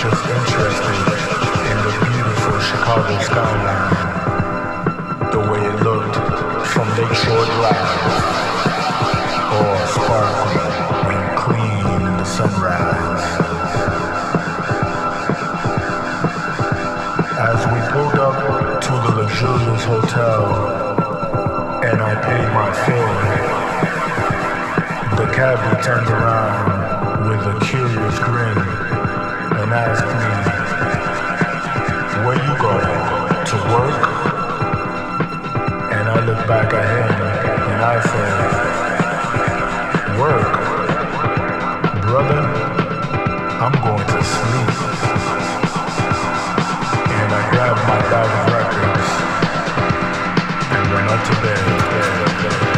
Just interested in the beautiful Chicago skyline, the way it looked from Lakeshore Drive, all sparkling and clean in the sunrise. As we pulled up to the luxurious hotel and I paid my fare, the cabbie turned around with a curious grin asked me, Where you going? To work? And I looked back at him and I said, Work? Brother, I'm going to sleep. And I grabbed my bag of records and went up to bed, bed, bed.